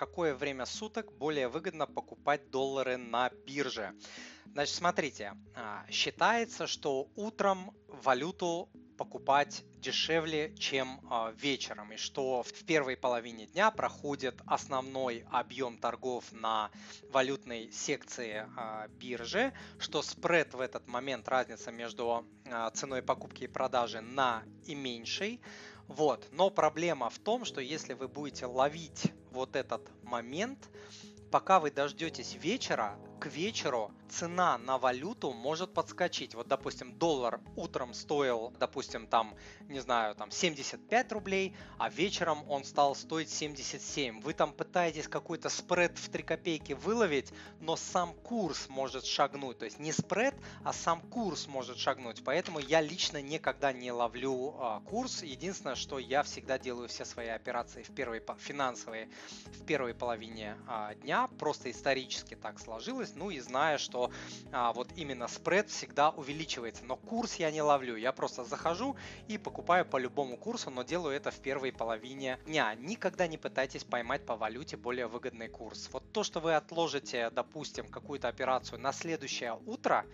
какое время суток более выгодно покупать доллары на бирже. Значит, смотрите, а, считается, что утром валюту покупать дешевле, чем э, вечером, и что в первой половине дня проходит основной объем торгов на валютной секции э, биржи, что спред в этот момент, разница между ценой покупки и продажи на и меньшей. Вот. Но проблема в том, что если вы будете ловить вот этот момент, пока вы дождетесь вечера, к вечеру цена на валюту может подскочить. Вот, допустим, доллар утром стоил, допустим, там, не знаю, там 75 рублей, а вечером он стал стоить 77. Вы там пытаетесь какой-то спред в 3 копейки выловить, но сам курс может шагнуть. То есть не спред, а сам курс может шагнуть. Поэтому я лично никогда не ловлю а, курс. Единственное, что я всегда делаю все свои операции в первой, финансовые в первой половине а, дня. Просто исторически так сложилось. Ну и зная, что а, вот именно спред всегда увеличивается. Но курс я не ловлю, я просто захожу и покупаю по любому курсу, но делаю это в первой половине дня. Никогда не пытайтесь поймать по валюте более выгодный курс. Вот то, что вы отложите, допустим, какую-то операцию на следующее утро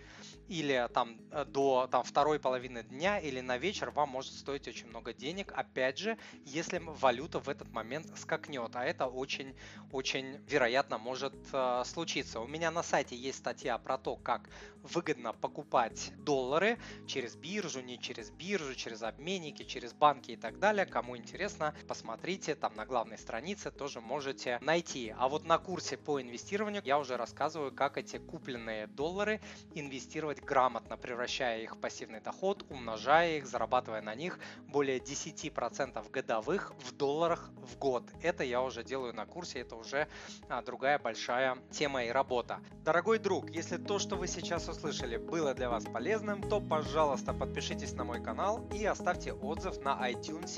или там э, до там, второй половины дня или на вечер, вам может стоить очень много денег. Опять же, если валюта в этот момент скакнет, а это очень-очень вероятно может э, случиться. У меня на сайте есть статья про то, как выгодно покупать доллары через биржу, не через биржу, через обменники, через банки и так далее. Кому интересно, посмотрите, там на главной странице тоже можете найти. А вот на курсе по инвестированию я уже рассказываю, как эти купленные доллары инвестировать грамотно, превращая их в пассивный доход, умножая их, зарабатывая на них более 10% годовых в долларах в год. Это я уже делаю на курсе, это уже а, другая большая тема и работа. Дорогой друг, если то, что вы сейчас услышали, было для вас полезным, то, пожалуйста, подпишитесь на мой канал и оставьте отзыв на iTunes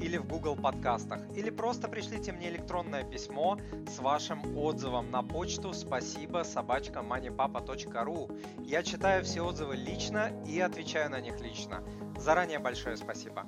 или в Google подкастах. Или просто пришлите мне электронное письмо с вашим отзывом на почту спасибо собачка moneypapa.ru. Я читаю все отзывы лично и отвечаю на них лично. Заранее большое спасибо.